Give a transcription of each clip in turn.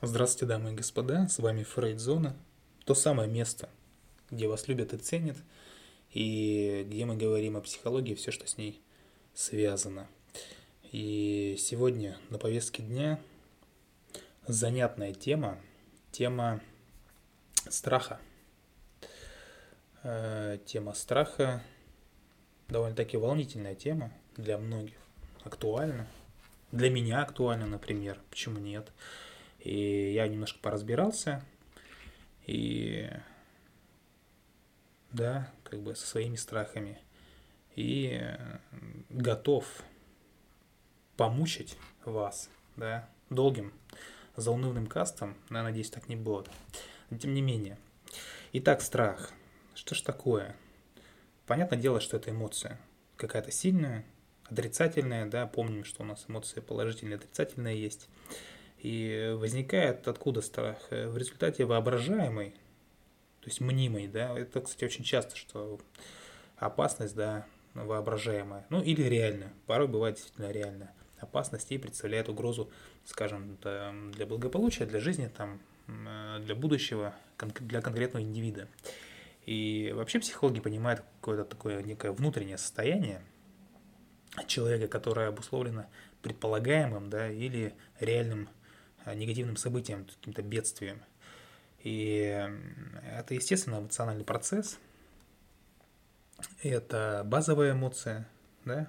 Здравствуйте, дамы и господа, с вами Фрейдзона, то самое место, где вас любят и ценят, и где мы говорим о психологии, все, что с ней связано. И сегодня на повестке дня занятная тема, тема страха. Э, тема страха довольно-таки волнительная тема для многих, актуальна. Для меня актуальна, например, почему нет? И я немножко поразбирался. И да, как бы со своими страхами. И готов помучить вас, да, долгим, заунывным кастом. Я надеюсь, так не будет. Но тем не менее. Итак, страх. Что ж такое? Понятное дело, что это эмоция. Какая-то сильная, отрицательная, да, помним, что у нас эмоции положительные, отрицательные есть. И возникает откуда страх? В результате воображаемой, то есть мнимой, да, это, кстати, очень часто, что опасность, да, воображаемая, ну или реальная, порой бывает действительно реальная опасность и представляет угрозу, скажем, для благополучия, для жизни, там, для будущего, для конкретного индивида. И вообще психологи понимают какое-то такое некое внутреннее состояние человека, которое обусловлено предполагаемым да, или реальным Э, негативным событием, каким-то бедствием. И это, естественно, эмоциональный процесс. Это базовая эмоция, да,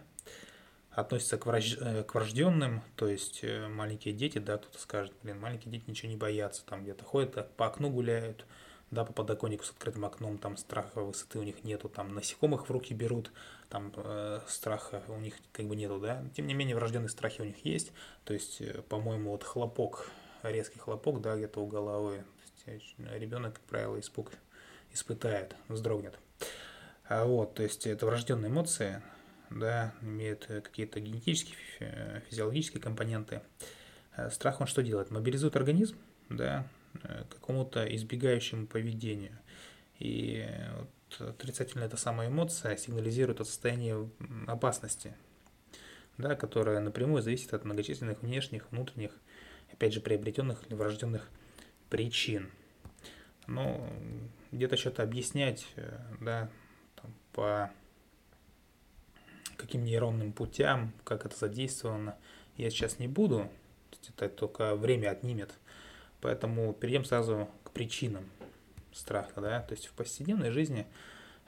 относится к, враж... Э, к врожденным, то есть э, маленькие дети, да, кто-то скажет, блин, маленькие дети ничего не боятся, там где-то ходят, по окну гуляют, да, по подоконнику с открытым окном, там страха высоты у них нету, там насекомых в руки берут, там э, страха у них как бы нету, да. Тем не менее, врожденные страхи у них есть. То есть, э, по-моему, вот хлопок, резкий хлопок, да, где-то у головы. Э, ребенок, как правило, испуг испытает, вздрогнет. А вот, то есть это врожденные эмоции, да, имеют какие-то генетические, физиологические компоненты. Страх он что делает? Мобилизует организм, да, какому-то избегающему поведению. И вот отрицательная эта самая эмоция сигнализирует о состоянии опасности, да, которая напрямую зависит от многочисленных внешних, внутренних, опять же, приобретенных или врожденных причин. Но где-то что-то объяснять, э, да, там, по каким нейронным путям, как это задействовано, я сейчас не буду, это только время отнимет. Поэтому перейдем сразу к причинам страха, да, то есть в повседневной жизни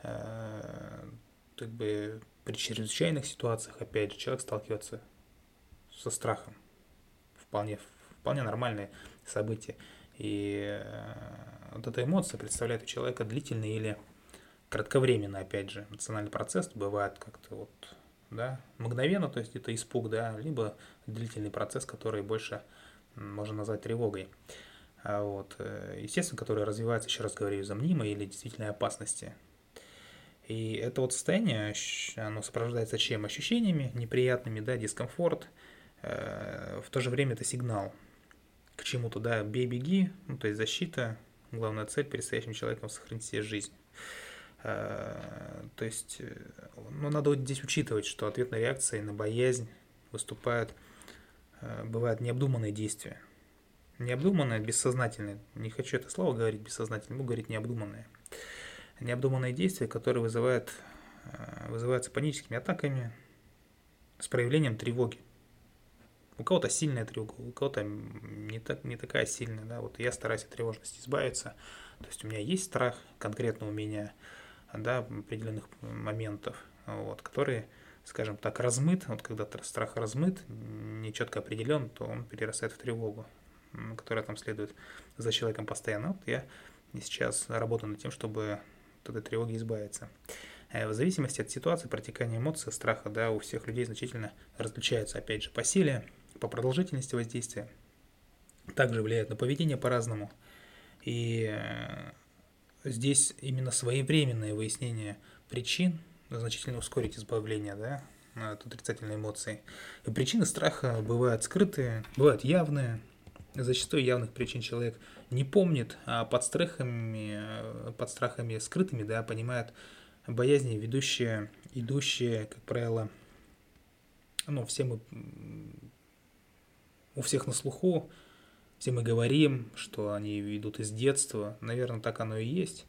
э, как бы при чрезвычайных ситуациях, опять же, человек сталкивается со страхом. Вполне, вполне нормальные события. И э, вот эта эмоция представляет у человека длительный или кратковременно, опять же, эмоциональный процесс бывает как-то вот, да, мгновенно, то есть это испуг, да, либо длительный процесс, который больше можно назвать тревогой. А вот, э, естественно, которое развивается, еще раз говорю, из-за мнимой или действительной опасности. И это вот состояние, оно сопровождается чем? Ощущениями неприятными, да, дискомфорт. Э, в то же время это сигнал к чему-то, да, бей-беги, ну, то есть защита, главная цель перед стоящим человеком сохранить себе жизнь. Э, то есть, ну, надо вот здесь учитывать, что ответной реакцией на боязнь выступают, бывают необдуманные действия – Необдуманное, бессознательное. Не хочу это слово говорить бессознательно, буду говорить необдуманное. Необдуманные действия, которые вызывают, э, вызываются паническими атаками с проявлением тревоги. У кого-то сильная тревога, у кого-то не, так, не такая сильная. Да? Вот я стараюсь от тревожности избавиться. То есть у меня есть страх конкретно у меня да, определенных моментов, вот, которые, скажем так, размыт. Вот когда страх размыт, нечетко определен, то он перерастает в тревогу которая там следует за человеком постоянно. Вот я сейчас работаю над тем, чтобы от этой тревоги избавиться. Э, в зависимости от ситуации протекания эмоций, страха, да, у всех людей значительно различаются, опять же, по силе, по продолжительности воздействия. Также влияют на поведение по-разному. И э, здесь именно своевременное выяснение причин значительно ускорить избавление да, от отрицательной эмоции. И причины страха бывают скрытые, бывают явные, Зачастую явных причин человек не помнит, а под страхами, под страхами скрытыми, да, понимает боязни, ведущие, идущие, как правило, ну, все мы, у всех на слуху, все мы говорим, что они ведут из детства, наверное, так оно и есть.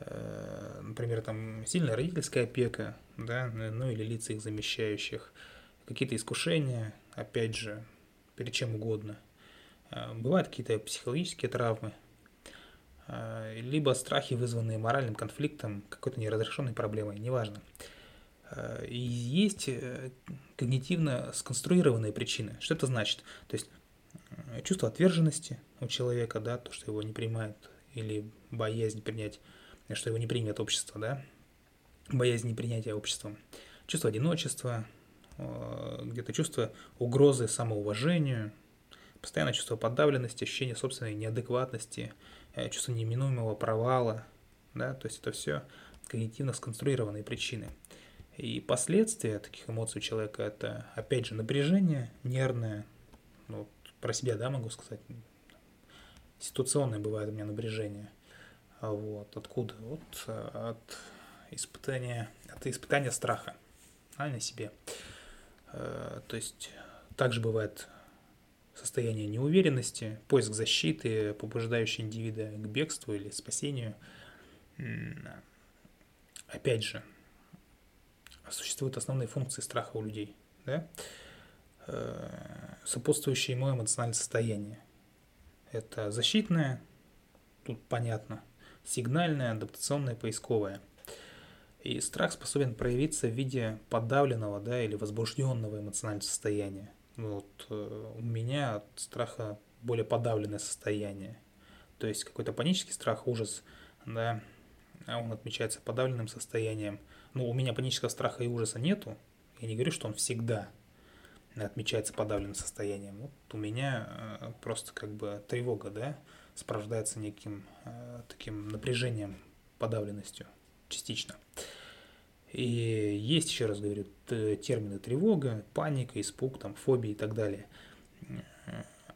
Э, например, там сильная родительская опека, да, ну или лица их замещающих, какие-то искушения, опять же, перед чем угодно. Э, бывают какие-то психологические травмы, э, либо страхи, вызванные моральным конфликтом, какой-то неразрешенной проблемой, неважно. И есть когнитивно сконструированные причины. Что это значит? То есть чувство отверженности у человека, да, то, что его не принимают, или боязнь принять что его не примет общество, да, боязнь непринятия обществом, чувство одиночества, э, где-то чувство угрозы самоуважению, постоянное чувство подавленности, ощущение собственной неадекватности, э, чувство неминуемого провала, да, то есть это все когнитивно сконструированные причины. И последствия таких эмоций у человека это, опять же, напряжение нервное, ну, про себя, да, могу сказать, ситуационное бывает у меня напряжение – вот. Откуда? Вот э, от испытания, от испытания страха а, на себе. Э, то есть также бывает состояние неуверенности, поиск защиты, побуждающий индивида к бегству или спасению. Опять же, существуют основные функции страха у людей, да? Э, сопутствующее ему эмоциональное состояние. Это защитное, тут понятно, сигнальное, адаптационное, поисковое. И страх способен проявиться в виде подавленного да, или возбужденного эмоционального состояния. Вот э, у меня от страха более подавленное состояние. То есть какой-то панический страх, ужас, да, а он отмечается подавленным состоянием. Ну, у меня панического страха и ужаса нету. Я не говорю, что он всегда отмечается подавленным состоянием. Вот у меня э, просто как бы тревога, да, сопровождается неким э, таким напряжением, подавленностью частично. И есть, еще раз говорю, термины тревога, паника, испуг, там, фобия и так далее.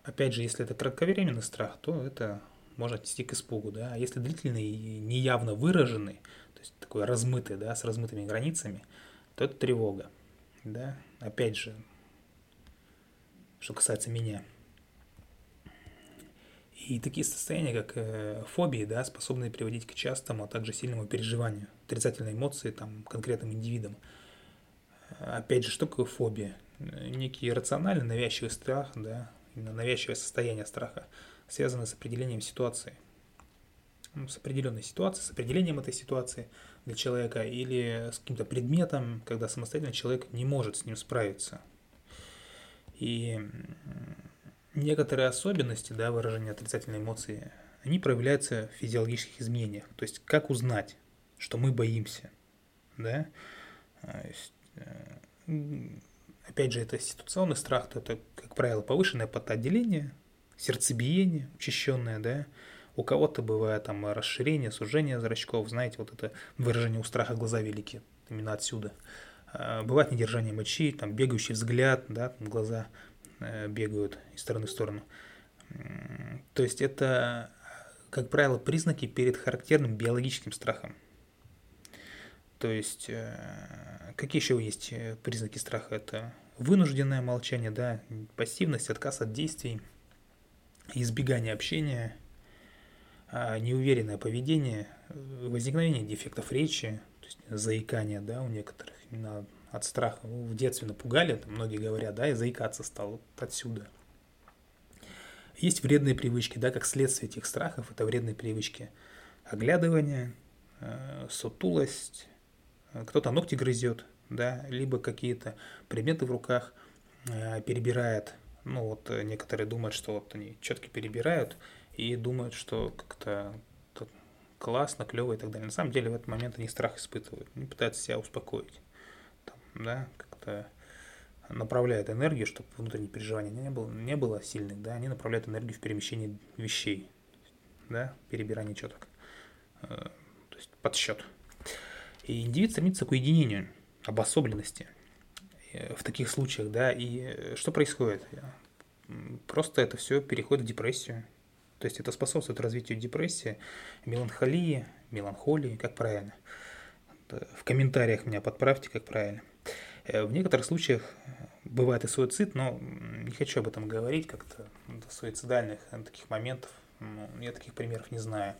Опять же, если это кратковременный страх, то это можно отнести к испугу, да. А если длительный и неявно выраженный, то есть такой размытый, да, с размытыми границами, то это тревога, да. Опять же, что касается меня – и такие состояния, как э, фобии, да, способны приводить к частому, а также сильному переживанию отрицательной эмоции там, конкретным индивидам. Опять же, что такое фобия? Некий рациональный навязчивый страх, да, именно навязчивое состояние страха, связанное с определением ситуации. Ну, с определенной ситуацией, с определением этой ситуации для человека или с каким-то предметом, когда самостоятельно человек не может с ним справиться. И некоторые особенности да, выражения отрицательной эмоции, они проявляются в физиологических изменениях. То есть как узнать, что мы боимся. Да? Есть, э, опять же, это ситуационный страх, то это, как правило, повышенное потоотделение, сердцебиение учащенное, да, у кого-то бывает там расширение, сужение зрачков, знаете, вот это выражение у страха глаза велики, именно отсюда. А, бывает недержание мочи, там бегающий взгляд, да, глаза Э, бегают из стороны в сторону. То есть это, как правило, признаки перед характерным биологическим страхом. То есть, э, какие еще есть э, признаки страха? Это вынужденное молчание, да, пассивность, отказ от действий, избегание общения, а, неуверенное поведение, возникновение дефектов речи, то есть заикание, да, у некоторых именно от страха. Ну, в детстве напугали, там многие говорят, да, и заикаться стал вот отсюда. Есть вредные привычки, да, как следствие этих страхов, это вредные привычки. Оглядывание, э, сутулость, э, кто-то ногти грызет, да, либо какие-то предметы в руках э, перебирает. Ну вот некоторые думают, что вот они четко перебирают и думают, что как-то классно, клево и так далее. На самом деле в этот момент они страх испытывают, они пытаются себя успокоить да, как-то направляют энергию, чтобы внутренние переживания не было, не было сильных, да, они направляют энергию в перемещение вещей, да, перебирание четок, э, то есть подсчет. И индивид стремится к уединению, обособленности э, в таких случаях, да, и э, что происходит? Просто это все переходит в депрессию, то есть это способствует развитию депрессии, меланхолии, меланхолии, как правильно. В комментариях меня подправьте, как правильно. Э, в некоторых случаях бывает и суицид, но не хочу об этом говорить, как-то суицидальных таких моментов, я таких примеров не знаю.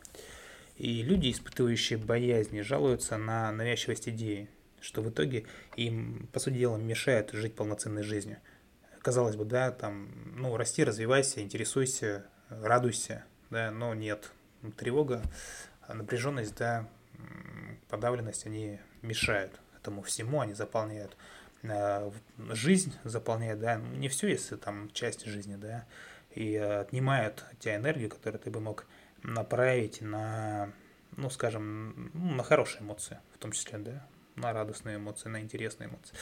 И люди, испытывающие боязни, жалуются на навязчивость идеи, что в итоге им, по сути дела, мешает жить полноценной жизнью. Казалось бы, да, там, ну, расти, развивайся, интересуйся, радуйся, да, но нет. Тревога, напряженность, да, подавленность, они мешают этому всему, они заполняют э, жизнь, заполняют, да, не все, если там часть жизни, да, и отнимают у тебя энергию, которую ты бы мог направить на, ну, скажем, ну, на хорошие эмоции, в том числе, да, на радостные эмоции, на интересные эмоции.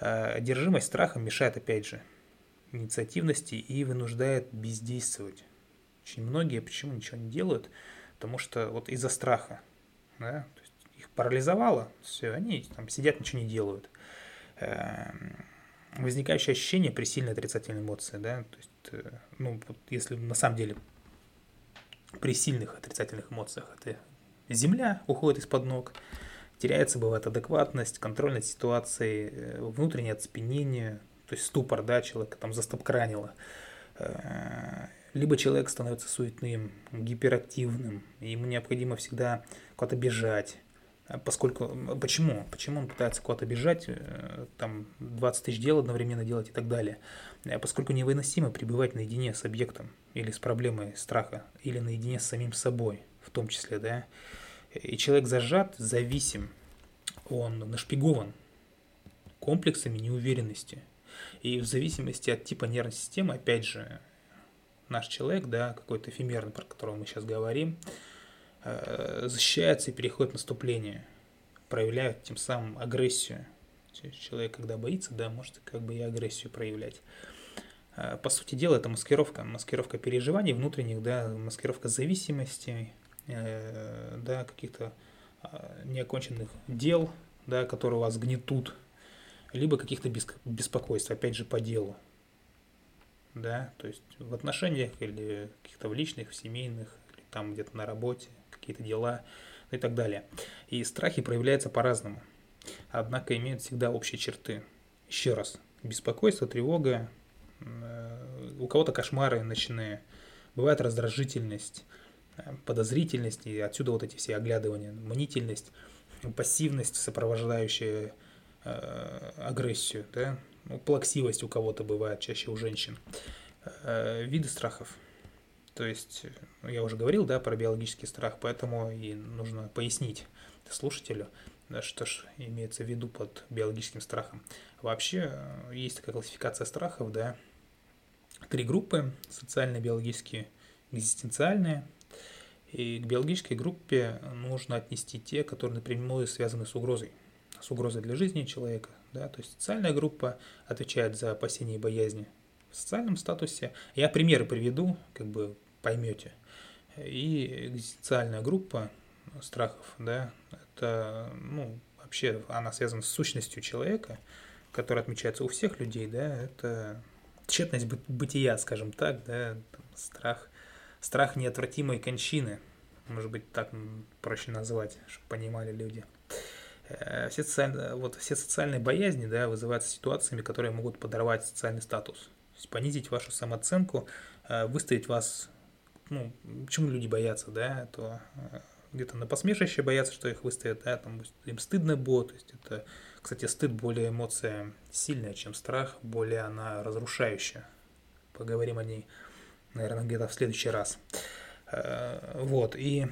Э, одержимость страхом мешает, опять же, инициативности и вынуждает бездействовать. Очень многие почему ничего не делают? Потому что вот из-за страха, да, парализовало, все, они там сидят, ничего не делают. Эм, возникающее ощущение при сильной отрицательной эмоции, да, то есть, э, ну, вот если на самом деле при сильных отрицательных эмоциях это земля уходит из-под ног, теряется, бывает, адекватность, контроль над ситуацией, э, внутреннее оцепенение, то есть ступор, да, человека там застопкранило. Э, либо человек становится суетным, гиперактивным, ему необходимо всегда куда-то бежать, поскольку, почему? Почему он пытается куда-то бежать, э, там 20 тысяч дел одновременно делать и так далее? Поскольку невыносимо пребывать наедине с объектом или с проблемой страха, или наедине с самим собой в том числе, да, и человек зажат, зависим, он нашпигован комплексами неуверенности. И в зависимости от типа нервной системы, опять же, наш человек, да, какой-то эфемерный, про которого мы сейчас говорим, э, защищается и переходит в наступление, проявляет тем самым агрессию. Человек, когда боится, да, может как бы и агрессию проявлять. Э, по сути дела, это маскировка, маскировка переживаний внутренних, да, маскировка зависимости, Э, да, каких-то неоконченных дел, да, которые вас гнетут, либо каких-то беспокойств, опять же, по делу. Да, то есть в отношениях или каких-то в личных, в семейных, или там где-то на работе, какие-то дела и так далее. И страхи проявляются по-разному, однако имеют всегда общие черты. Еще раз, беспокойство, тревога, э, у кого-то кошмары ночные, бывает раздражительность, подозрительность, и отсюда вот эти все оглядывания, мнительность, пассивность, сопровождающая э, агрессию, да, ну, плаксивость у кого-то бывает, чаще у женщин. Э, виды страхов. То есть, ну, я уже говорил, да, про биологический страх, поэтому и нужно пояснить слушателю, да, что ж имеется в виду под биологическим страхом. Вообще, э, есть такая классификация страхов, да, три группы, социальные, биологические, экзистенциальные – и к биологической группе нужно отнести те, которые напрямую связаны с угрозой, с угрозой для жизни человека. Да? То есть социальная группа отвечает за опасения и боязни в социальном статусе. Я примеры приведу, как бы поймете. И экзистенциальная группа страхов, да, это, ну, вообще она связана с сущностью человека, которая отмечается у всех людей, да, это тщетность бытия, скажем так, да, страх страх неотвратимой кончины, может быть, так проще назвать, чтобы понимали люди. Э, все социальные, вот, все социальные боязни да, вызываются ситуациями, которые могут подорвать социальный статус. Понизить вашу самооценку, э, выставить вас, ну, почему люди боятся, да, то э, где-то на посмешище боятся, что их выставят, да, там им стыдно будет, то есть это, кстати, стыд более эмоция сильная, чем страх, более она разрушающая. Поговорим о ней наверное, где-то в следующий раз. Э, вот, и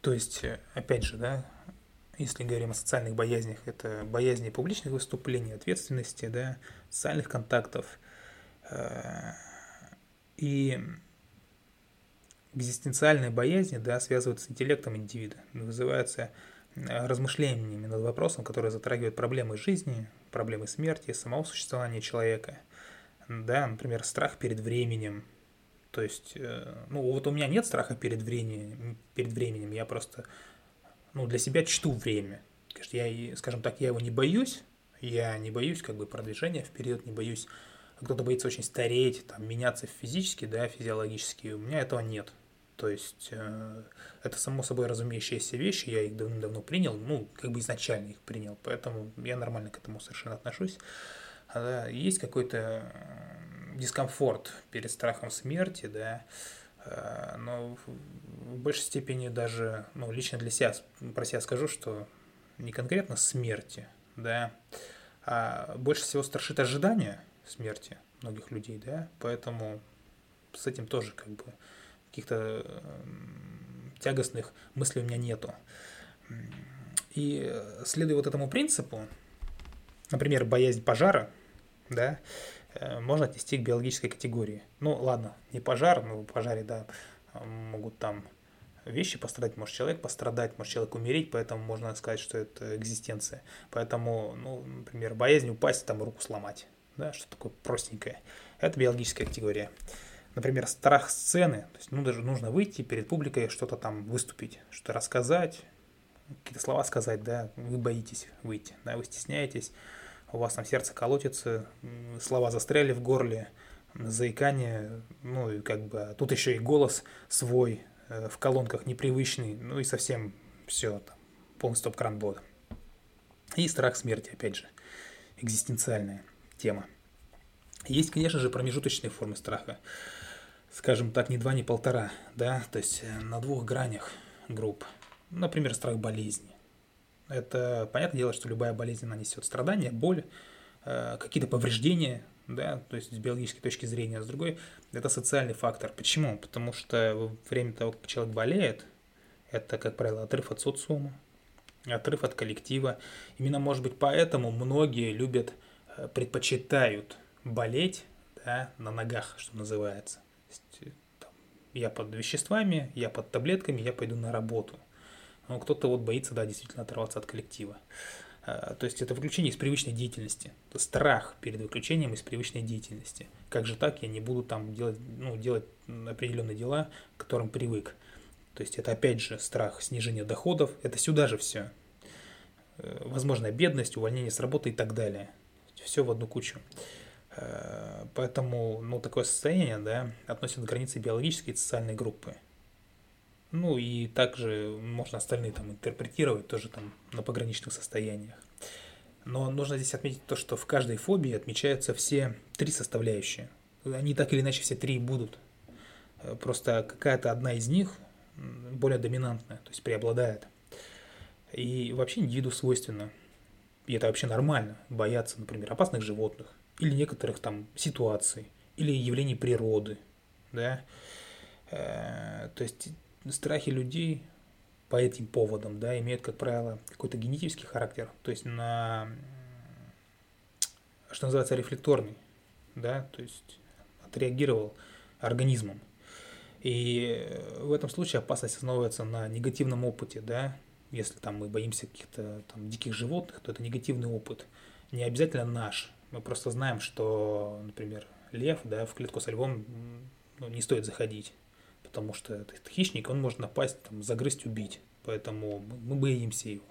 то есть, опять же, да, если говорим о социальных боязнях, это боязни публичных выступлений, ответственности, да, социальных контактов. И экзистенциальные боязни, да, связываются с интеллектом индивида, вызываются э, размышлениями над вопросом, который затрагивает проблемы жизни, проблемы смерти, самого существования человека – да, например, страх перед временем. То есть, э, ну вот у меня нет страха перед временем, перед временем, я просто, ну, для себя чту время. Я, скажем так, я его не боюсь, я не боюсь как бы продвижения вперед, не боюсь, кто-то боится очень стареть, там, меняться физически, да, физиологически, у меня этого нет. То есть э, это само собой разумеющиеся вещи, я их давно-давно принял, ну, как бы изначально их принял, поэтому я нормально к этому совершенно отношусь. А, есть какой-то дискомфорт перед страхом смерти, да, э, но в большей степени даже, ну, лично для себя, про себя скажу, что не конкретно смерти, да, а больше всего страшит ожидание смерти многих людей, да, поэтому с этим тоже как бы каких-то тягостных мыслей у меня нету. И следуя вот этому принципу, например, боязнь пожара, да, э, можно отнести к биологической категории. Ну, ладно, не пожар, но в пожаре, да, могут там вещи пострадать, может человек пострадать, может человек умереть, поэтому можно сказать, что это экзистенция. Поэтому, ну, например, боязнь упасть, там руку сломать, да, что такое простенькое. Это биологическая категория. Например, страх сцены, то есть ну, даже нужно выйти перед публикой, что-то там выступить, что-то рассказать, какие-то слова сказать, да, вы боитесь выйти, да, вы стесняетесь, у вас там сердце колотится, слова застряли в горле, заикание, ну и как бы тут еще и голос свой э, в колонках непривычный, ну и совсем все, там, полный стоп-кран бода. И страх смерти, опять же, экзистенциальная тема. Есть, конечно же, промежуточные формы страха. Скажем так, не два, не полтора, да, то есть э, на двух гранях групп. Например, страх болезни. Это понятное дело, что любая болезнь нанесет страдания, боль, э, какие-то повреждения, да, то есть с биологической точки зрения, а с другой это социальный фактор. Почему? Потому что во время того, как человек болеет, это, как правило, отрыв от социума, отрыв от коллектива. Именно, может быть, поэтому многие любят, предпочитают болеть да, на ногах, что называется. Там, я под веществами, я под таблетками, я пойду на работу – но кто-то вот боится, да, действительно оторваться от коллектива. А, то есть это выключение из привычной деятельности. Страх перед выключением из привычной деятельности. Как же так, я не буду там делать, ну, делать определенные дела, к которым привык. То есть это опять же страх снижения доходов, это сюда же все. Э, возможная бедность, увольнение с работы и так далее. Все в одну кучу. Э, поэтому ну, такое состояние да, относится к границе биологической и социальной группы. Ну и также можно остальные там интерпретировать тоже там на пограничных состояниях. Но нужно здесь отметить то, что в каждой фобии отмечаются все три составляющие. Они так или иначе все три будут. Э, просто какая-то одна из них более доминантная, то есть преобладает. И вообще индивиду свойственно, и это вообще нормально, бояться, например, опасных животных или некоторых там ситуаций, или явлений природы, да. Э, то есть страхи людей по этим поводам, да, имеют, как правило, какой-то генетический характер, то есть на, что называется, рефлекторный, да, то есть отреагировал организмом. И в этом случае опасность основывается на негативном опыте, да, если там мы боимся каких-то там диких животных, то это негативный опыт, не обязательно наш. Мы просто знаем, что, например, лев, да, в клетку со львом ну, не стоит заходить, потому что этот хищник, он может напасть, там, загрызть, убить. Поэтому мы боимся его.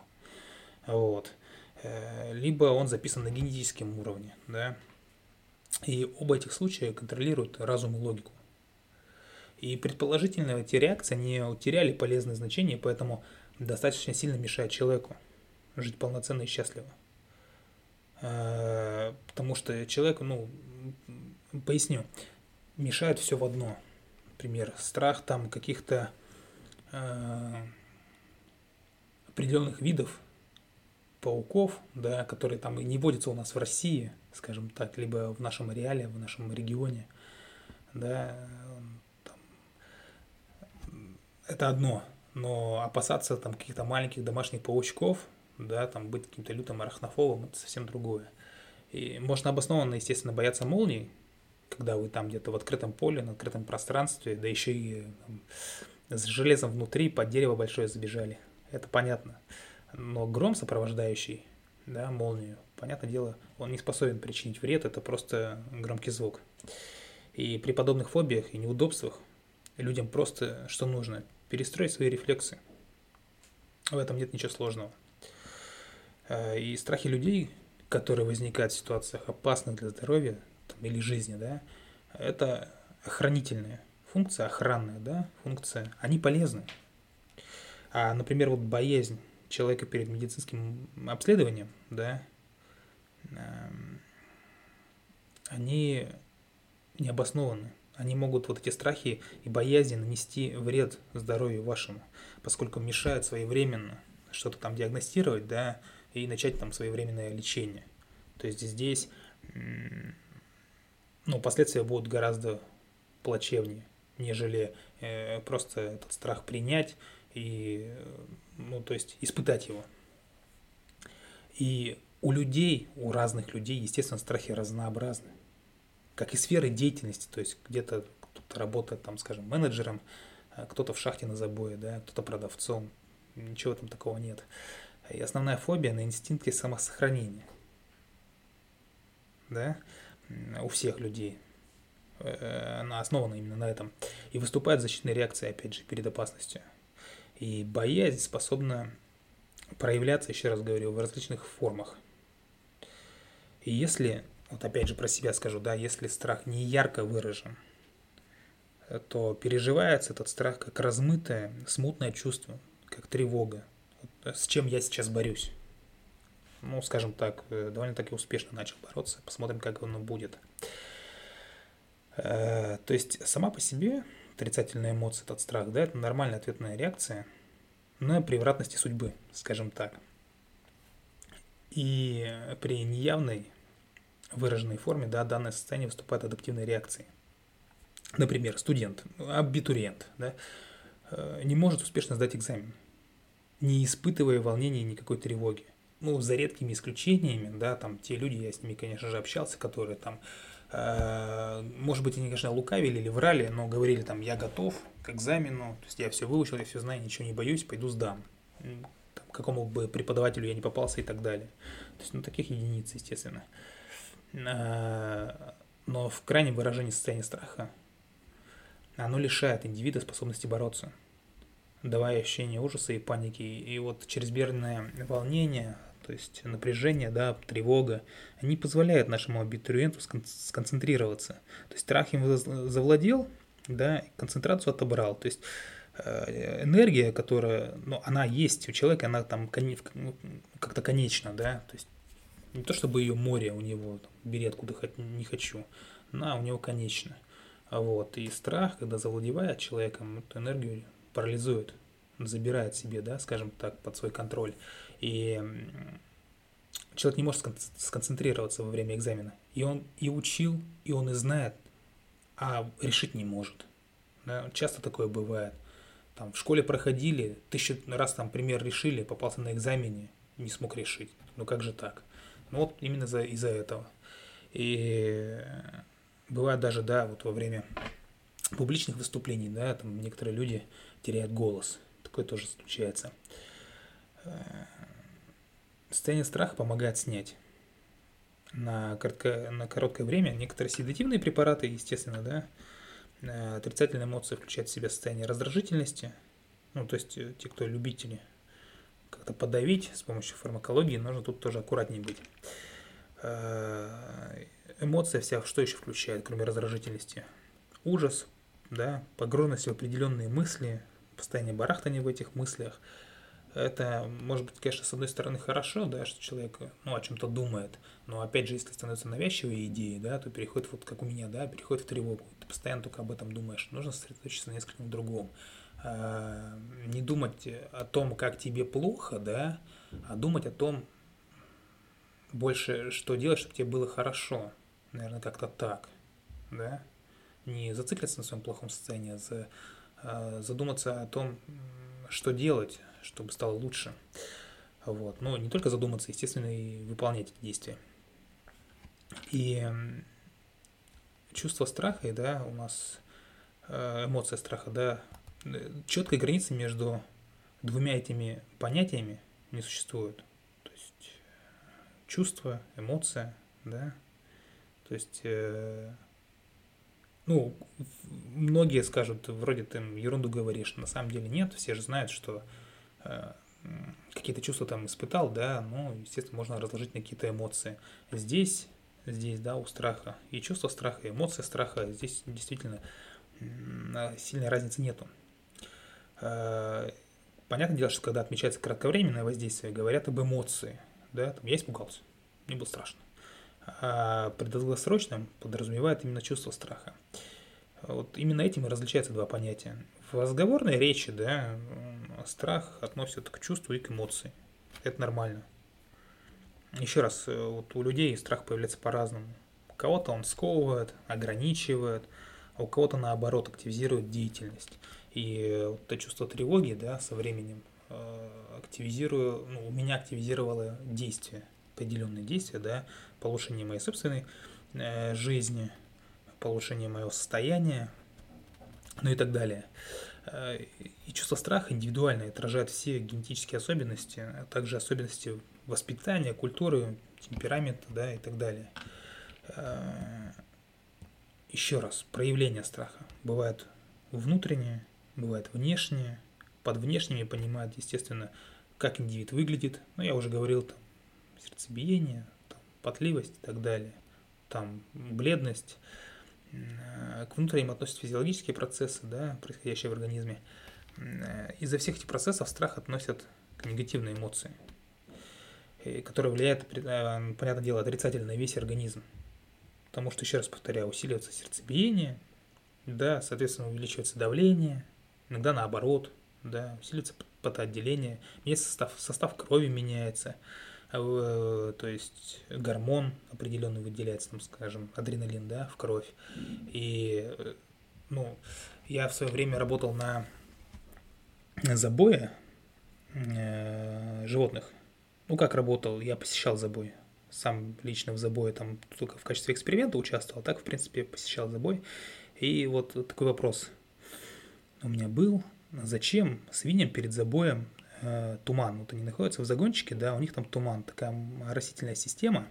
Вот. Э, либо он записан на генетическом уровне, да. И оба этих случая контролируют разум и логику. И предположительно эти реакции не утеряли полезное значение, поэтому достаточно сильно мешают человеку жить полноценно и счастливо. Э, потому что человек, ну, поясню, мешает все в одно – например, страх там каких-то э, определенных видов пауков, да, которые там и не водятся у нас в России, скажем так, либо в нашем ареале, в нашем регионе, да, там, это одно, но опасаться там каких-то маленьких домашних паучков, да, там быть каким-то лютым арахнофобом, это совсем другое. И можно обоснованно, естественно, бояться молний, когда вы там где-то в открытом поле, на открытом пространстве, да еще и там, с железом внутри под дерево большое забежали. Это понятно. Но гром сопровождающий, да, молнию, понятное дело, он не способен причинить вред, это просто громкий звук. И при подобных фобиях и неудобствах людям просто что нужно? Перестроить свои рефлексы. В этом нет ничего сложного. Э, и страхи людей, которые возникают в ситуациях опасных для здоровья, там, или жизни, да, это охранительная функция, охранная, да, функция, они полезны. А, например, вот боязнь человека перед медицинским обследованием, да, эм, они необоснованны. Они могут вот эти страхи и боязни нанести вред здоровью вашему, поскольку мешают своевременно что-то там диагностировать, да, и начать там своевременное лечение. То есть здесь, ну, последствия будут гораздо плачевнее, нежели э, просто этот страх принять и, ну, то есть испытать его. И у людей, у разных людей, естественно, страхи разнообразны. Как и сферы деятельности, то есть где-то кто-то работает там, скажем, менеджером, а кто-то в шахте на забое, да, кто-то продавцом. Ничего там такого нет. И основная фобия на инстинкте самосохранения. Да, у всех людей. Э, она основана именно на этом. И выступает защитной реакцией, опять же, перед опасностью. И боязнь способна проявляться, еще раз говорю, в различных формах. И если, вот опять же про себя скажу, да, если страх не ярко выражен, то переживается этот страх как размытое, смутное чувство, как тревога. Вот с чем я сейчас борюсь. Ну, скажем так, э, довольно-таки успешно начал бороться. Посмотрим, как оно будет. Э, то есть сама по себе отрицательная эмоция, этот страх, да, это нормальная ответная реакция на превратности судьбы, скажем так. И при неявной выраженной форме, да, данное состояние выступает адаптивной реакцией. Например, студент, абитуриент, да, э, не может успешно сдать экзамен, не испытывая волнения и никакой тревоги. Ну, за редкими исключениями, да, там те люди, я с ними, конечно же, общался, которые там Э, может быть, они, конечно, лукавили или врали, но говорили там, я готов к экзамену, то есть я все выучил, я все знаю, ничего не боюсь, пойду сдам. Там, какому бы преподавателю я не попался и так далее. То есть, ну, таких единиц, естественно. Э, но в крайнем выражении состояния страха оно лишает индивида способности бороться, давая ощущение ужаса и паники. И вот чрезмерное волнение, то есть напряжение, да, тревога, они позволяют нашему абитуриенту сконцентрироваться. То есть страх им завладел, да, концентрацию отобрал. То есть э, энергия, которая, ну, она есть у человека, она там как-то конечна, да, то есть не то чтобы ее море у него, там, бери откуда не хочу, она у него конечна. Вот, и страх, когда завладевает человеком, эту энергию парализует, забирает себе, да, скажем так, под свой контроль. И человек не может сконцентрироваться во время экзамена. И он и учил, и он и знает, а решить не может. Да? Часто такое бывает. Там в школе проходили, тысячу раз там пример решили, попался на экзамене, не смог решить. Ну как же так? Ну вот именно за, из-за этого. И бывает даже, да, вот во время публичных выступлений, да, там некоторые люди теряют голос. Такое тоже случается. Состояние страха помогает снять на, коротко, на короткое время некоторые седативные препараты, естественно, да, э, отрицательные эмоции включают в себя состояние раздражительности, ну, то есть э, те, кто любители как-то подавить с помощью фармакологии, нужно тут тоже аккуратнее быть. Э, эмоция вся, что еще включает, кроме раздражительности? Ужас, да, погруженность в определенные мысли, постоянное барахтание в этих мыслях – это, может быть, конечно, с одной стороны хорошо, да, что человек, ну, о чем-то думает, но, опять же, если становится навязчивой идеей, да, то переходит, вот как у меня, да, переходит в тревогу. Ты постоянно только об этом думаешь. Нужно сосредоточиться на несколько другом. А, не думать о том, как тебе плохо, да, а думать о том, больше, что делать, чтобы тебе было хорошо. Наверное, как-то так, да. Не зациклиться на своем плохом состоянии, а, а задуматься о том, что делать, чтобы стало лучше. Вот. Но не только задуматься, естественно, и выполнять эти действия. И чувство страха, да, у нас э, эмоция страха, да, четкой границы между двумя этими понятиями не существует. То есть чувство, эмоция, да, то есть, э, ну, многие скажут, вроде ты ерунду говоришь, на самом деле нет, все же знают, что Э, какие-то чувства там испытал, да, ну, естественно, можно разложить на какие-то эмоции. Здесь, здесь, да, у страха и чувство страха, эмоция страха, здесь действительно сильной разницы нету. Э, понятное дело, что когда отмечается кратковременное воздействие, говорят об эмоции, да, там я испугался, мне было страшно. а при долгосрочном подразумевает именно чувство страха. Вот именно этим и различаются два понятия. В разговорной речи, да, страх относят к чувству и к эмоции. Это нормально. Еще раз, э, вот у людей страх появляется по-разному. У кого-то он сковывает, ограничивает, а у кого-то наоборот активизирует деятельность. И вот это чувство тревоги, да, со временем э, активизирую, ну, у меня активизировало действие, определенные действия, да, по улучшению моей собственной э, жизни, по улучшению моего состояния, ну и так далее. Э, и чувство страха индивидуально отражает все генетические особенности, а также особенности воспитания, культуры, темперамента, да, и так далее. Э, Еще раз, проявление страха. Бывает внутреннее, бывает внешнее. Под внешними понимают, естественно, как индивид выглядит. Ну, я уже говорил, там, сердцебиение, там, потливость и так далее. Там, бледность. Э, к внутренним относятся физиологические процессы, да, происходящие в организме. Из-за всех этих процессов страх относят к негативной эмоции которая влияет, э, понятное дело, отрицательно на весь организм. Потому что, еще раз повторяю, усиливается сердцебиение, да, соответственно, увеличивается давление, иногда наоборот, да, усиливается потоотделение, меняется состав, состав крови меняется, э, то есть гормон определенный выделяется, там, скажем, адреналин, да, в кровь. И, э, ну, я в свое время работал на забое животных, ну, как работал, я посещал забой. Сам лично в забое там только в качестве эксперимента участвовал, так, в принципе, посещал забой. И вот такой вопрос у меня был. Зачем свиньям перед забоем э, туман? Вот они находятся в загончике, да, у них там туман, такая растительная система,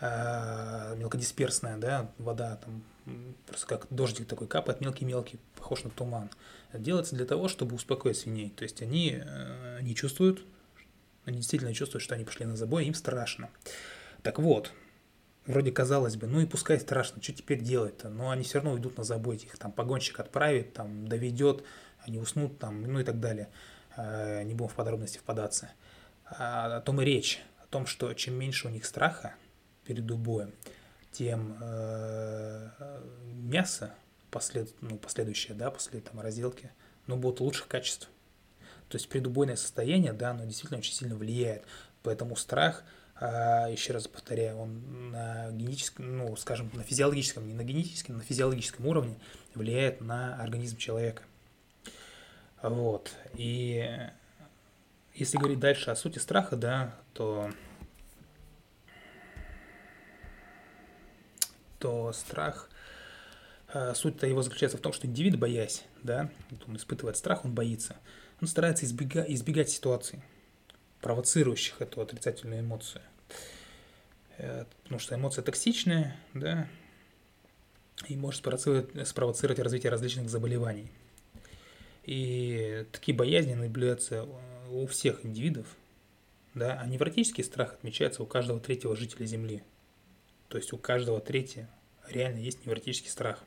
э, мелкодисперсная, да, вода там просто как дождик такой капает, мелкий-мелкий, похож на туман. Делается для того, чтобы успокоить свиней. То есть они э, не чувствуют они действительно чувствуют, что они пошли на забой, им страшно. Так вот, вроде казалось бы, ну и пускай страшно, что теперь делать-то? Но они все равно идут на забой, их там погонщик отправит, там доведет, они уснут там, ну и так далее. А, не будем в подробности впадаться. А, о том и речь, о том, что чем меньше у них страха перед боем, тем э, мясо послед, ну, последующее, да, после там разделки, ну, будет лучших качеств. То есть предубойное состояние, да, оно действительно очень сильно влияет. Поэтому страх, еще раз повторяю, он на генетическом, ну, скажем, на физиологическом, не на генетическом, на физиологическом уровне влияет на организм человека. Вот. И если говорить дальше о сути страха, да, то, то страх, а, суть-то его заключается в том, что индивид, боясь, да, он испытывает страх, он боится – он старается избегать, избегать ситуаций, провоцирующих эту отрицательную эмоцию. Э, потому что эмоция токсичная, да, и может спровоцировать, спровоцировать развитие различных заболеваний. И такие боязни наблюдаются у всех индивидов, да, а невротический страх отмечается у каждого третьего жителя Земли. То есть у каждого третьего реально есть невротический страх.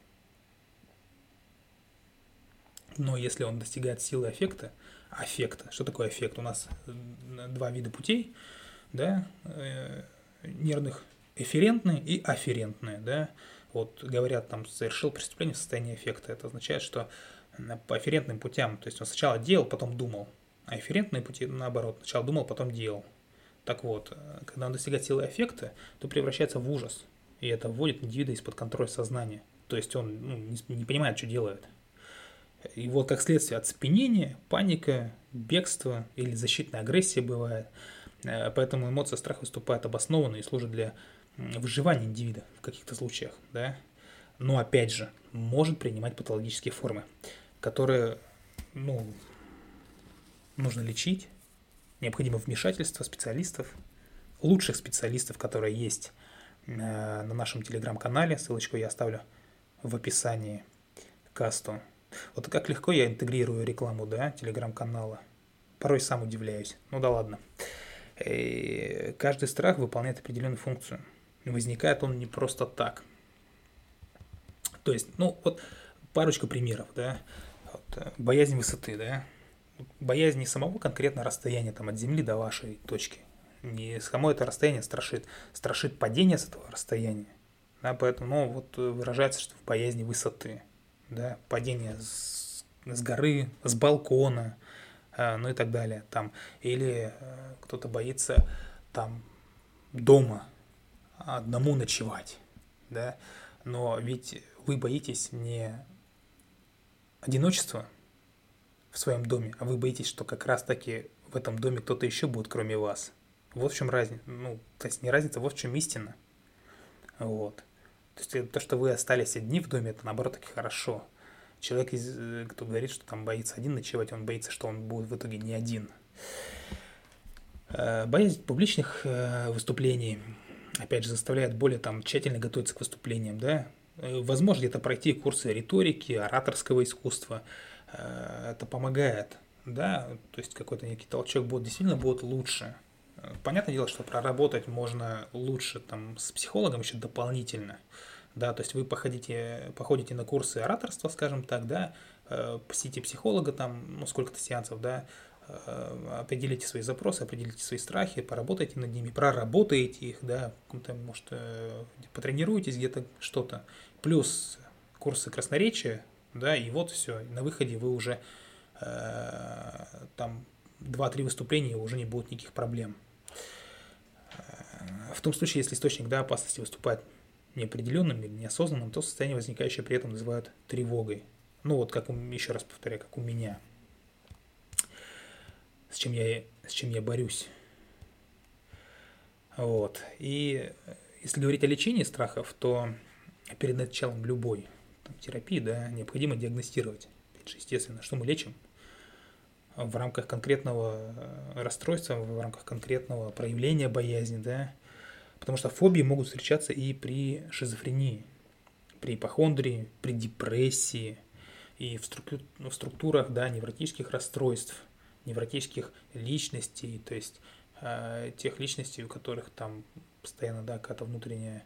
Но если он достигает силы эффекта, аффекта, что такое эффект? У нас э, два вида путей, да, э, нервных, эферентные и афферентные, да. Вот говорят, там, совершил преступление в состоянии эффекта. Это означает, что по афферентным путям, то есть он сначала делал, потом думал, а эфферентные пути, наоборот, сначала думал, потом делал. Так вот, э, когда он достигает силы эффекта, то превращается в ужас. И это вводит индивида из-под контроля сознания. То есть он ну, не, не понимает, что делает. И вот как следствие оцепенения, паника, бегство или защитная агрессия бывает. Э, поэтому эмоция страха выступает обоснованно и служит для выживания индивида в каких-то случаях. Да? Но опять же, может принимать патологические формы, которые ну, нужно лечить. Необходимо вмешательство специалистов, лучших специалистов, которые есть э, на нашем телеграм-канале. Ссылочку я оставлю в описании касту. Вот как легко я интегрирую рекламу, да, телеграм-канала. Порой сам удивляюсь. Ну да ладно. И каждый страх выполняет определенную функцию. Возникает он не просто так. То есть, ну вот парочка примеров, да. Вот, э, боязнь высоты, да. Боязнь не самого конкретно расстояния там, от Земли до вашей точки Не само это расстояние страшит, страшит падение с этого расстояния. Да, поэтому ну, вот выражается, что в боязни высоты. Да, падение с, с горы, с балкона, э, ну и так далее. Там. Или э, кто-то боится там дома одному ночевать. Да? Но ведь вы боитесь не одиночества в своем доме, а вы боитесь, что как раз-таки в этом доме кто-то еще будет, кроме вас. Вот в чем разница. Ну, то есть не разница, вот в чем истина. Вот. То есть то, что вы остались одни в доме, это наоборот таки хорошо. Человек, э, кто говорит, что там боится один ночевать, он боится, что он будет в итоге не один. Э, боязнь публичных э, выступлений, опять же, заставляет более там тщательно готовиться к выступлениям, да. Возможно, где-то пройти курсы риторики, ораторского искусства. Это помогает, да, то есть какой-то некий толчок будет, действительно будет лучше. Понятное дело, что проработать можно лучше там с психологом еще дополнительно, да, то есть вы походите, походите на курсы ораторства, скажем так, да, э, посетите психолога там, ну, сколько-то сеансов, да, э, определите свои запросы, определите свои страхи, поработайте над ними, проработаете их, да, может, э, потренируйтесь где-то что-то, плюс курсы красноречия, да, и вот все, на выходе вы уже там 2-3 выступления, уже не будет никаких проблем. В том случае, если источник да, опасности выступает неопределенным или неосознанным, то состояние, возникающее при этом, называют тревогой. Ну вот, как у, еще раз повторяю, как у меня. С чем я, с чем я борюсь. Вот. И если говорить о лечении страхов, то перед началом любой там, терапии да, необходимо диагностировать. Опять же, естественно, что мы лечим в рамках конкретного расстройства, в рамках конкретного проявления боязни, да, Потому что фобии могут встречаться и при шизофрении, при ипохондрии, при депрессии и в, структур, в структурах да, невротических расстройств, невротических личностей, то есть э, тех личностей, у которых там постоянно да, какая-то внутреннее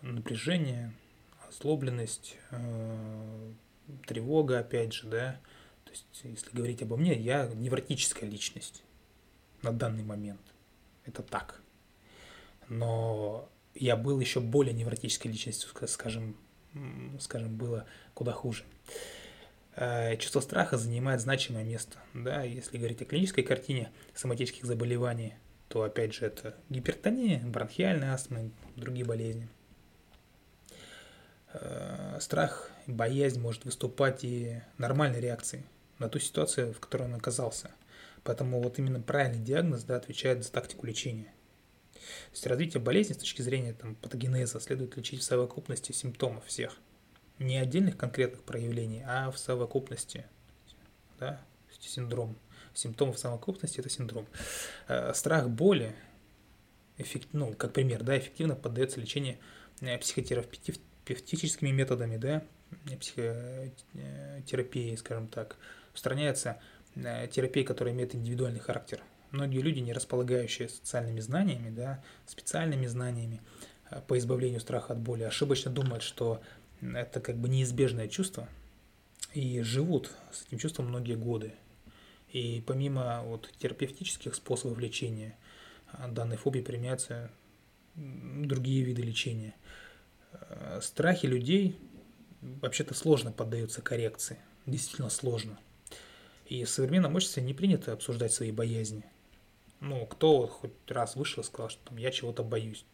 э, напряжение, озлобленность, э, тревога, опять же, да. То есть, если говорить обо мне, я невротическая личность на данный момент. Это так но я был еще более невротической личностью, скажем, скажем, было куда хуже. Э, чувство страха занимает значимое место. Да? Если говорить о клинической картине соматических заболеваний, то опять же это гипертония, бронхиальная астма, другие болезни. Э, страх, боязнь может выступать и нормальной реакцией на ту ситуацию, в которой он оказался. Поэтому вот именно правильный диагноз да, отвечает за тактику лечения – то есть развитие болезни с точки зрения там, патогенеза следует лечить в совокупности симптомов всех. Не отдельных конкретных проявлений, а в совокупности. Да? Синдром. Симптомы в совокупности – это синдром. Э, страх боли, эффект, ну, как пример, да, эффективно поддается лечению э, психотерапевтическими методами, да, психотерапии, скажем так. Устраняется э, терапия, которая имеет индивидуальный характер – многие люди, не располагающие социальными знаниями, да, специальными знаниями э, по избавлению страха от боли, ошибочно думают, что это как бы неизбежное чувство, и живут с этим чувством многие годы. И помимо вот терапевтических способов лечения, э, данной фобии применяются другие виды лечения. Э, страхи людей вообще-то сложно поддаются коррекции, действительно сложно. И в современном обществе не принято обсуждать свои боязни. Ну, кто хоть раз вышел и сказал, что там, я чего-то боюсь.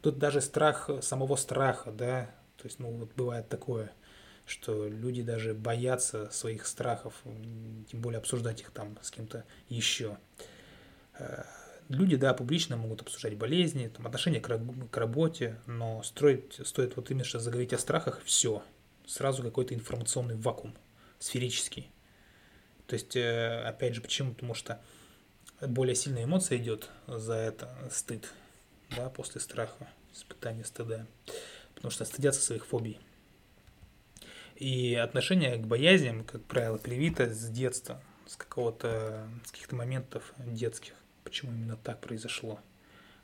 Тут даже страх самого страха, да, то есть, ну, вот бывает такое, что люди даже боятся своих страхов, тем более обсуждать их там с кем-то еще. Э, люди, да, публично могут обсуждать болезни, там, отношения к, к работе, но строить, стоит вот именно что заговорить о страхах, все, сразу какой-то информационный вакуум, сферический. То есть, э, опять же, почему? Потому что более сильная эмоция идет за это, стыд, да, после страха, испытания стыда, потому что стыдятся своих фобий. И отношение к боязням, как правило, привито с детства, с какого-то, с каких-то моментов детских. Почему именно так произошло?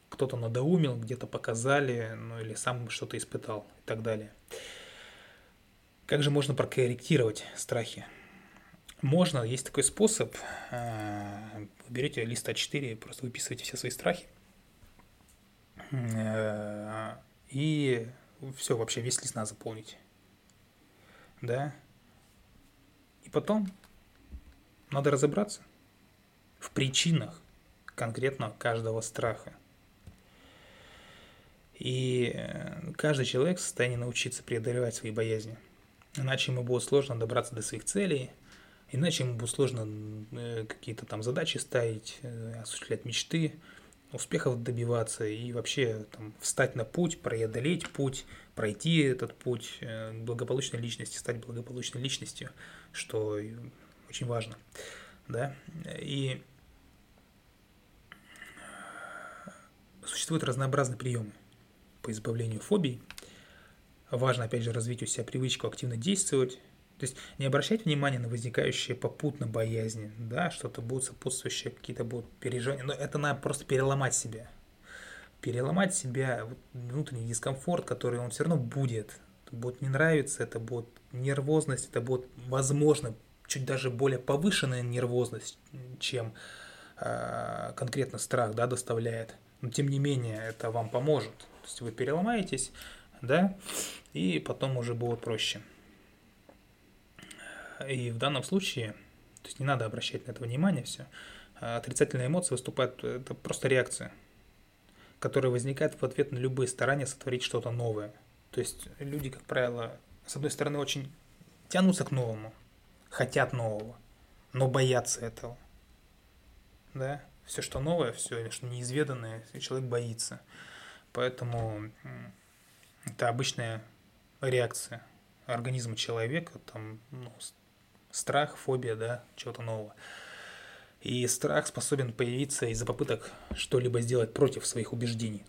Кто-то надоумил, где-то показали, ну или сам что-то испытал и так далее. Как же можно прокорректировать страхи? Можно, есть такой способ, э, берете лист А4, просто выписываете все свои страхи. Э, и все, вообще весь лист надо заполнить. Да? И потом надо разобраться в причинах конкретно каждого страха. И э, каждый человек в состоянии научиться преодолевать свои боязни. Иначе ему будет сложно добраться до своих целей, иначе ему будет сложно э, какие-то там задачи ставить, э, осуществлять мечты, успехов добиваться и вообще там, встать на путь, преодолеть путь, пройти этот путь благополучной личности, стать благополучной личностью, что очень важно. Да? И существуют разнообразные приемы по избавлению фобий. Важно, опять же, развить у себя привычку активно действовать. То есть не обращать внимания на возникающие попутно боязни, да, что-то будут сопутствующие какие-то будут переживания, но это надо просто переломать себя. Переломать себя, внутренний дискомфорт, который он все равно будет. Будет не нравиться, это будет нервозность, это будет, возможно, чуть даже более повышенная нервозность, чем э, конкретно страх да, доставляет. Но тем не менее, это вам поможет. То есть вы переломаетесь, да, и потом уже будет проще. И в данном случае, то есть не надо обращать на это внимание все. Отрицательные эмоции выступают, это просто реакция, которая возникает в ответ на любые старания сотворить что-то новое. То есть люди, как правило, с одной стороны, очень тянутся к новому, хотят нового, но боятся этого. Да? Все, что новое, все, что неизведанное, человек боится. Поэтому это обычная реакция организма человека, там, ну, страх, фобия, да, чего-то нового. И страх способен появиться из-за попыток что-либо сделать против своих убеждений.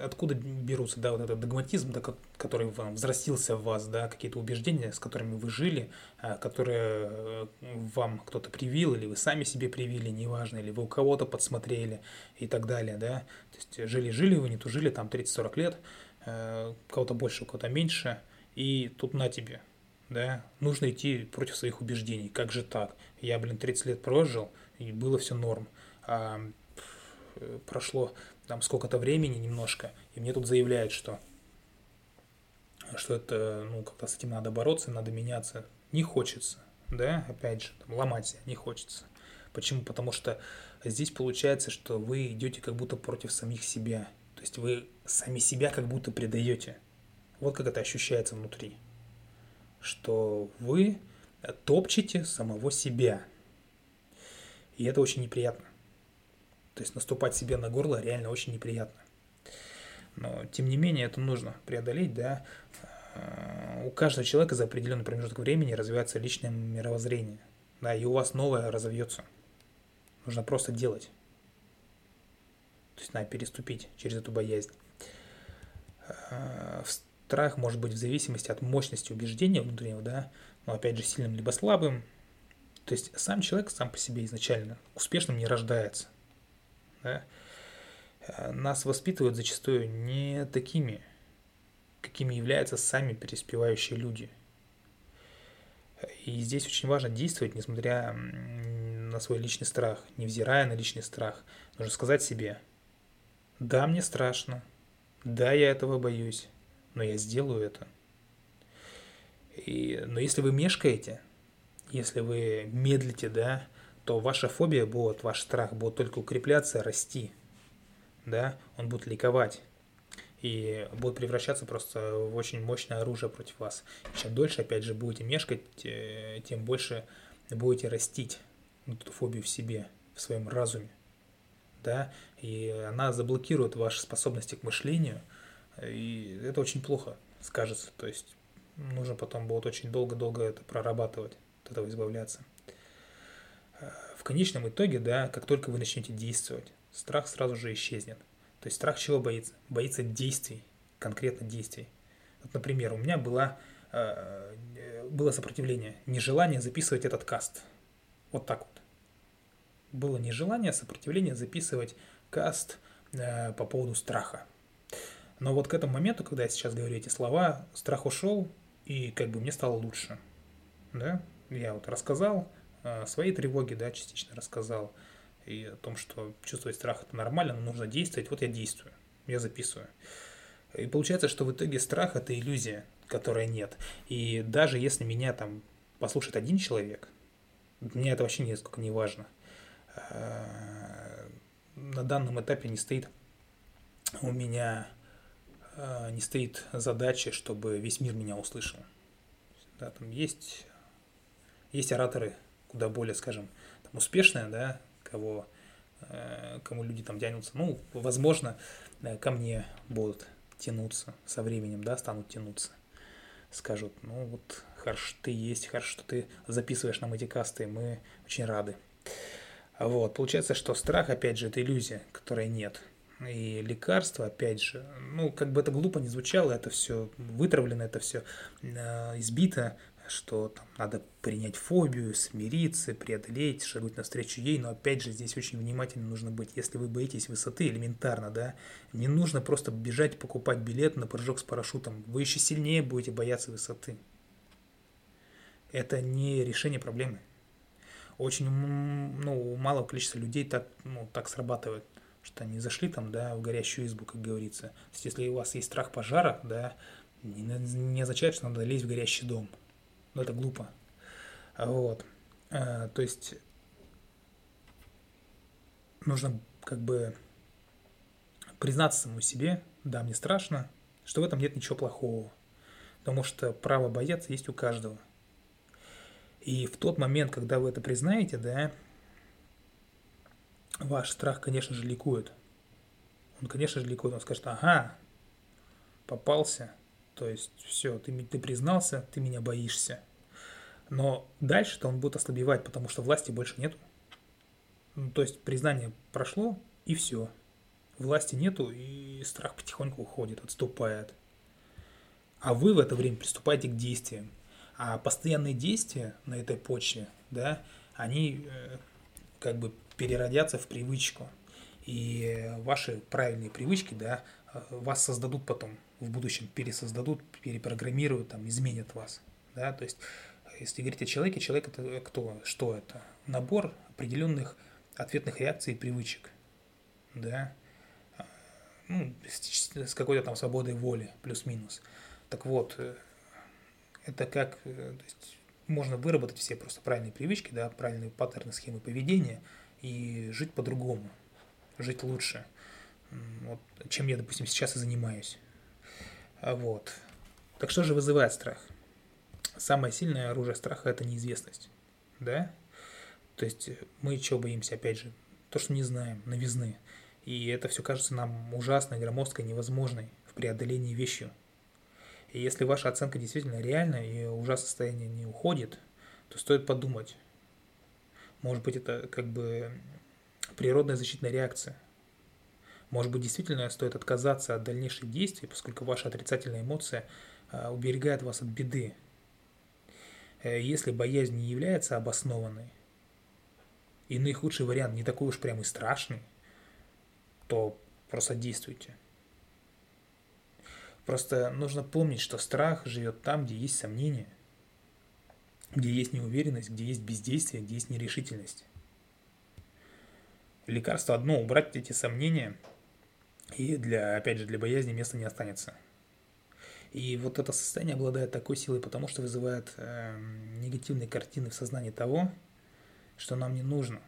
Откуда берутся, да, вот этот догматизм, да, который вам взрастился в вас, да, какие-то убеждения, с которыми вы жили, а, которые э, вам кто-то привил, или вы сами себе привили, неважно, или вы у кого-то подсмотрели и так далее, да. То есть жили-жили вы, не тужили, там 30-40 лет, э, кого-то больше, у кого-то меньше, и тут на тебе, да, нужно идти против своих убеждений. Как же так? Я, блин, 30 лет прожил, и было все норм. А прошло там сколько-то времени немножко, и мне тут заявляют, что что это, ну, как-то с этим надо бороться, надо меняться. Не хочется, да, опять же, там, ломать себя не хочется. Почему? Потому что здесь получается, что вы идете как будто против самих себя. То есть вы сами себя как будто предаете. Вот как это ощущается внутри. Что вы топчете самого себя. И это очень неприятно. То есть наступать себе на горло реально очень неприятно. Но, тем не менее, это нужно преодолеть, да. У каждого человека за определенный промежуток времени развивается личное мировоззрение. Да, и у вас новое разовьется. Нужно просто делать. То есть надо переступить через эту боязнь. Страх может быть в зависимости от мощности убеждения внутреннего, да, но опять же сильным либо слабым, то есть сам человек сам по себе изначально успешным не рождается. Да? Э, нас воспитывают зачастую не такими, какими являются сами преуспевающие люди. И здесь очень важно действовать, несмотря на свой личный страх, невзирая на личный страх. Нужно сказать себе, да, мне страшно, да, я этого боюсь, но я сделаю это. И, но если вы мешкаете, если вы медлите, да, то ваша фобия будет, ваш страх будет только укрепляться, расти, да, он будет ликовать и будет превращаться просто в очень мощное оружие против вас. И чем дольше, опять же, будете мешкать, тем больше будете растить эту фобию в себе, в своем разуме, да, и она заблокирует ваши способности к мышлению, и это очень плохо скажется, то есть нужно потом будет очень долго-долго это прорабатывать от этого избавляться. Э, в конечном итоге, да, как только вы начнете действовать, страх сразу же исчезнет. То есть страх чего боится? Боится действий, конкретно действий. Вот, например, у меня была, э, было сопротивление, нежелание записывать этот каст. Вот так вот. Было нежелание, сопротивление записывать каст э, по поводу страха. Но вот к этому моменту, когда я сейчас говорю эти слова, страх ушел, и как бы мне стало лучше. Да? я вот рассказал свои тревоги, да, частично рассказал, и о том, что чувствовать страх это нормально, но нужно действовать. Вот я действую, я записываю. И получается, что в итоге страх это иллюзия, которой нет. И даже если меня там послушает один человек, мне это вообще нисколько не важно. Э, на данном этапе не стоит у меня э, не стоит задачи, чтобы весь мир меня услышал. Да, там есть, есть ораторы куда более, скажем, там, успешные, да, кого, э, кому люди там тянутся. Ну, возможно, ко мне будут тянуться со временем, да, станут тянуться. Скажут, ну вот, хорошо, ты есть, хорошо, что ты записываешь нам эти касты, мы очень рады. Вот, получается, что страх, опять же, это иллюзия, которой нет. И лекарства, опять же, ну, как бы это глупо не звучало, это все вытравлено, это все э, избито, что там надо принять фобию, смириться, преодолеть, шагнуть навстречу ей, но опять же здесь очень внимательно нужно быть. Если вы боитесь высоты, элементарно, да, не нужно просто бежать покупать билет на прыжок с парашютом, вы еще сильнее будете бояться высоты. Это не решение проблемы. Очень, ну, малого количества людей так, ну, так срабатывает что они зашли там, да, в горящую избу, как говорится. То есть, если у вас есть страх пожара, да, не, не означает, что надо лезть в горящий дом. Ну, это глупо. Вот. А, то есть нужно как бы признаться самому себе, да, мне страшно, что в этом нет ничего плохого. Потому что право бояться есть у каждого. И в тот момент, когда вы это признаете, да, ваш страх, конечно же, ликует. Он, конечно же, ликует. Он скажет, ага, попался, то есть все, ты, ты признался, ты меня боишься. Но дальше-то он будет ослабевать, потому что власти больше нет. Ну, то есть признание прошло, и все. Власти нету, и страх потихоньку уходит, отступает. А вы в это время приступаете к действиям. А постоянные действия на этой почве, да, они э, как бы переродятся в привычку. И ваши правильные привычки, да, вас создадут потом в будущем пересоздадут, перепрограммируют, там, изменят вас. Да? То есть, если говорить о человеке, человек это кто? Что это? Набор определенных ответных реакций и привычек. Да? Ну, с какой-то там свободой воли, плюс-минус. Так вот, это как, э, то есть, можно выработать все просто правильные привычки, да, правильные паттерны, схемы поведения и жить по-другому, жить лучше. Вот, чем я, допустим, сейчас и занимаюсь. А вот. Так что же вызывает страх? Самое сильное оружие страха – это неизвестность. Да? То есть мы чего боимся, опять же? То, что не знаем, новизны. И это все кажется нам ужасной, громоздкой, невозможной в преодолении вещью. И если ваша оценка действительно реальная и ужасное состояние не уходит, то стоит подумать. Может быть, это как бы природная защитная реакция – может быть, действительно стоит отказаться от дальнейших действий, поскольку ваша отрицательная эмоция а, уберегает вас от беды. Э, если боязнь не является обоснованной, и наихудший вариант не такой уж прям и страшный, то просто действуйте. Просто нужно помнить, что страх живет там, где есть сомнения, где есть неуверенность, где есть бездействие, где есть нерешительность. Лекарство одно – убрать эти сомнения – и для, опять же, для боязни места не останется. И вот это состояние обладает такой силой, потому что вызывает э, негативные картины в сознании того, что нам не нужно.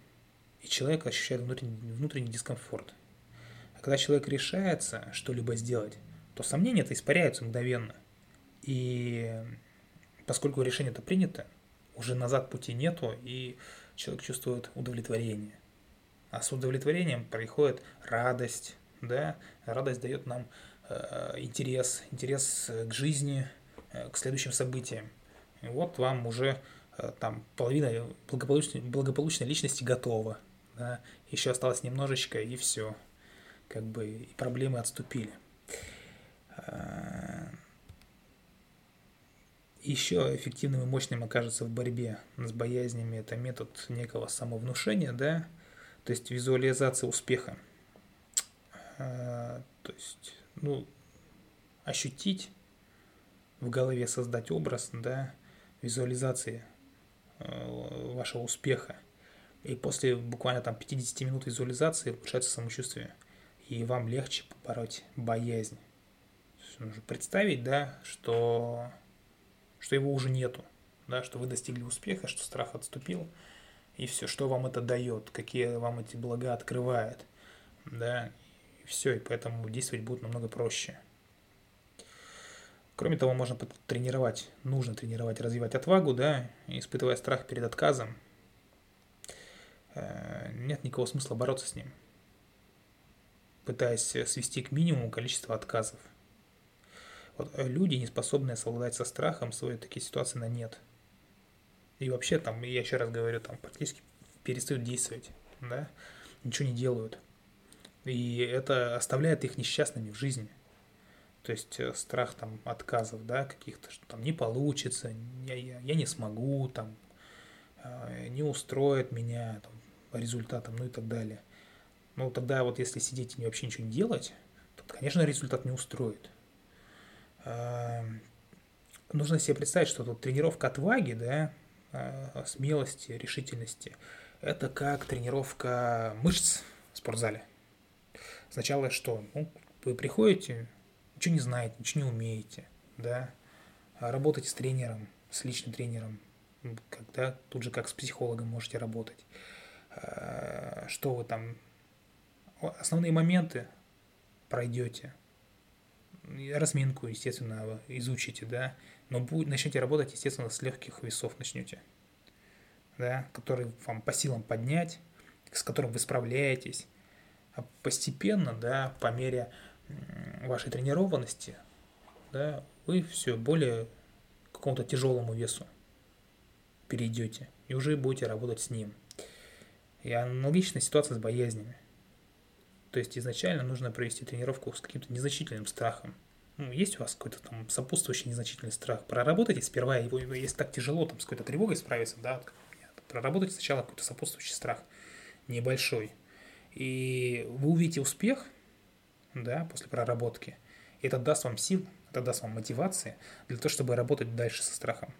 И человек ощущает внутренний, внутренний дискомфорт. А когда человек решается что-либо сделать, то сомнения-то испаряются мгновенно. И поскольку решение это принято, уже назад пути нету, и человек чувствует удовлетворение. А с удовлетворением приходит радость, да, радость дает нам э, интерес, интерес к жизни, э, к следующим событиям. И вот вам уже э, там половина благополучной, благополучной личности готова, да, еще осталось немножечко и все, как бы и проблемы отступили. Э, еще эффективным и мощным окажется в борьбе с боязнями это метод некого самовнушения, да, то есть визуализация успеха. А, то есть, ну, ощутить в голове, создать образ, да, визуализации э, вашего успеха. И после буквально там 50 минут визуализации улучшается самочувствие. И вам легче побороть боязнь. Нужно представить, да, что, что его уже нету, да, что вы достигли успеха, что страх отступил, и все, что вам это дает, какие вам эти блага открывает, да, и все, и поэтому действовать будет намного проще. Кроме того, можно тренировать, нужно тренировать, развивать отвагу, да, испытывая страх перед отказом. Э, нет никакого смысла бороться с ним, пытаясь свести к минимуму количество отказов. Вот э, люди, не способные совладать со страхом, сводят такие ситуации на нет. И вообще там, я еще раз говорю, там практически перестают действовать, да, ничего не делают. И это оставляет их несчастными в жизни – то есть э, страх там отказов, да, каких-то, что там не получится, я, я, я не смогу, там, э, не устроит меня там, по результатам, ну и так далее. Ну, тогда вот если сидеть и вообще ничего не делать, то, конечно, результат не устроит. Эм, нужно себе представить, что тут тренировка отваги, да, э, смелости, решительности, это как тренировка мышц в спортзале. Сначала что? Ну, вы приходите, ничего не знаете, ничего не умеете, да, а работаете с тренером, с личным тренером, когда тут же как с психологом можете работать. А, что вы там, основные моменты пройдете, разминку, естественно, изучите, да, но будет, начнете работать, естественно, с легких весов начнете, да, которые вам по силам поднять, с которым вы справляетесь, а постепенно, да, по мере вашей тренированности, да, вы все более к какому-то тяжелому весу перейдете и уже будете работать с ним. И аналогичная ситуация с боязнями. То есть изначально нужно провести тренировку с каким-то незначительным страхом. Ну, есть у вас какой-то там сопутствующий незначительный страх, проработайте сперва его, если так тяжело там с какой-то тревогой справиться, да, проработайте сначала какой-то сопутствующий страх, небольшой. И вы увидите успех, да, после проработки. И это даст вам сил, это даст вам мотивации для того, чтобы работать дальше со страхом,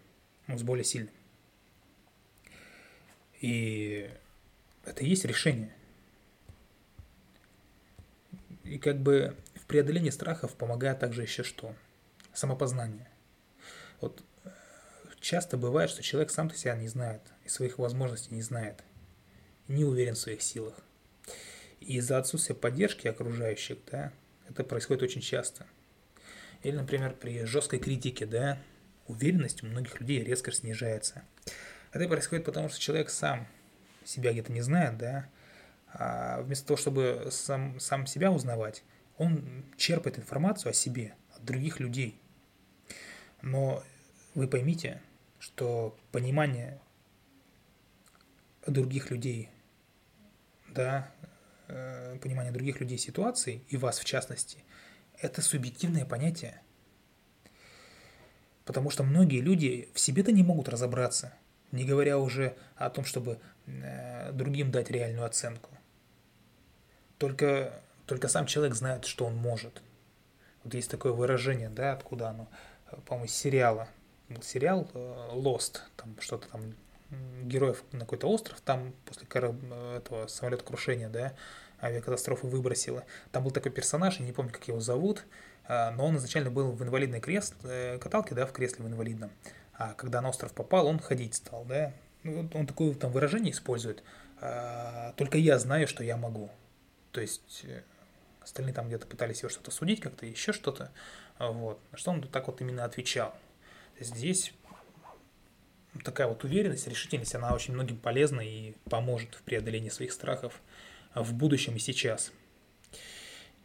ну, с более сильным. И это и есть решение. И как бы в преодолении страхов помогает также еще что? Самопознание. Вот э, часто бывает, что человек сам-то себя не знает, и своих возможностей не знает, не уверен в своих силах. И из-за отсутствия поддержки окружающих, да, это происходит очень часто. Или, например, при жесткой критике, да, уверенность у многих людей резко снижается. Это происходит потому, что человек сам себя где-то не знает, да, а вместо того, чтобы сам, сам себя узнавать, он черпает информацию о себе от других людей. Но вы поймите, что понимание других людей, да, э, понимание других людей ситуации, и вас в частности, это субъективное понятие. Потому что многие люди в себе-то не могут разобраться, не говоря уже о том, чтобы э, другим дать реальную оценку. Только, только сам человек знает, что он может. Вот есть такое выражение, да, откуда оно, по-моему, из сериала. Сериал э, Lost, там что-то там героев на какой-то остров, там после этого самолета крушения, да, авиакатастрофы выбросило. Там был такой персонаж, я не помню, как его зовут, а, но он изначально был в инвалидной кресле, э, каталке, да, в кресле в инвалидном. А когда на остров попал, он ходить стал, да. Ну, он такое там выражение использует. А, Только я знаю, что я могу. То есть э, остальные там где-то пытались его что-то судить, как-то еще что-то. Вот. Что он так вот именно отвечал. Здесь такая вот уверенность, решительность, она очень многим полезна и поможет в преодолении своих страхов в будущем и сейчас.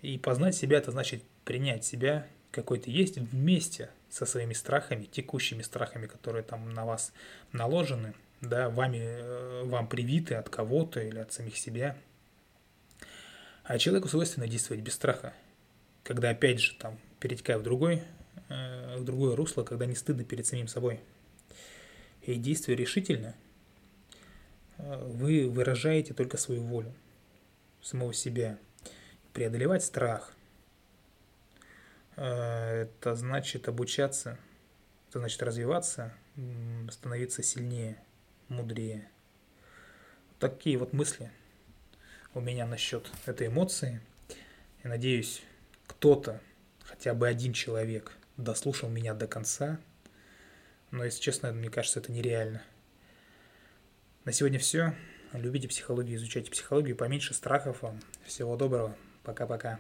И познать себя – это значит принять себя, какой ты есть, вместе со своими страхами, текущими страхами, которые там на вас наложены, да, вами, э, вам привиты от кого-то или от самих себя. А человеку свойственно действовать без страха, когда опять же там перетекая в другой, э, в другое русло, когда не стыдно перед самим собой – и действуя решительно, э, вы выражаете только свою волю, самого себя. Преодолевать страх э, – это значит обучаться, это значит развиваться, становиться сильнее, мудрее. такие вот мысли у меня насчет этой эмоции. И надеюсь, кто-то, хотя бы один человек, дослушал меня до конца. Но, если честно, мне кажется, это нереально. На сегодня все. Любите психологию, изучайте психологию. Поменьше страхов вам. Всего доброго. Пока-пока.